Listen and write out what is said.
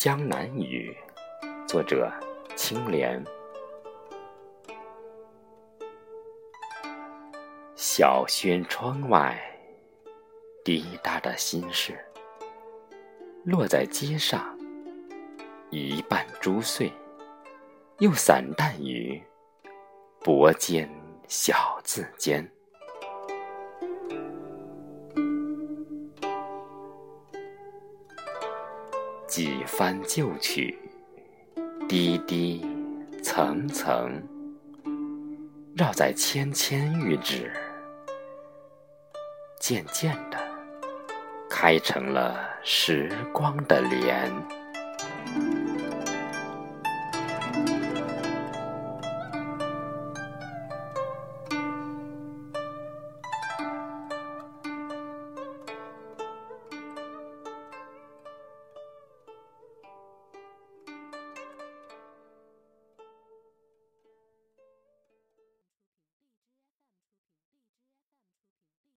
江南雨》，作者青莲。小轩窗外，滴答的心事，落在街上，一半珠碎，又散淡于薄笺小字间。几番旧曲，滴滴层层，绕在芊芊玉指，渐渐的开成了时光的莲。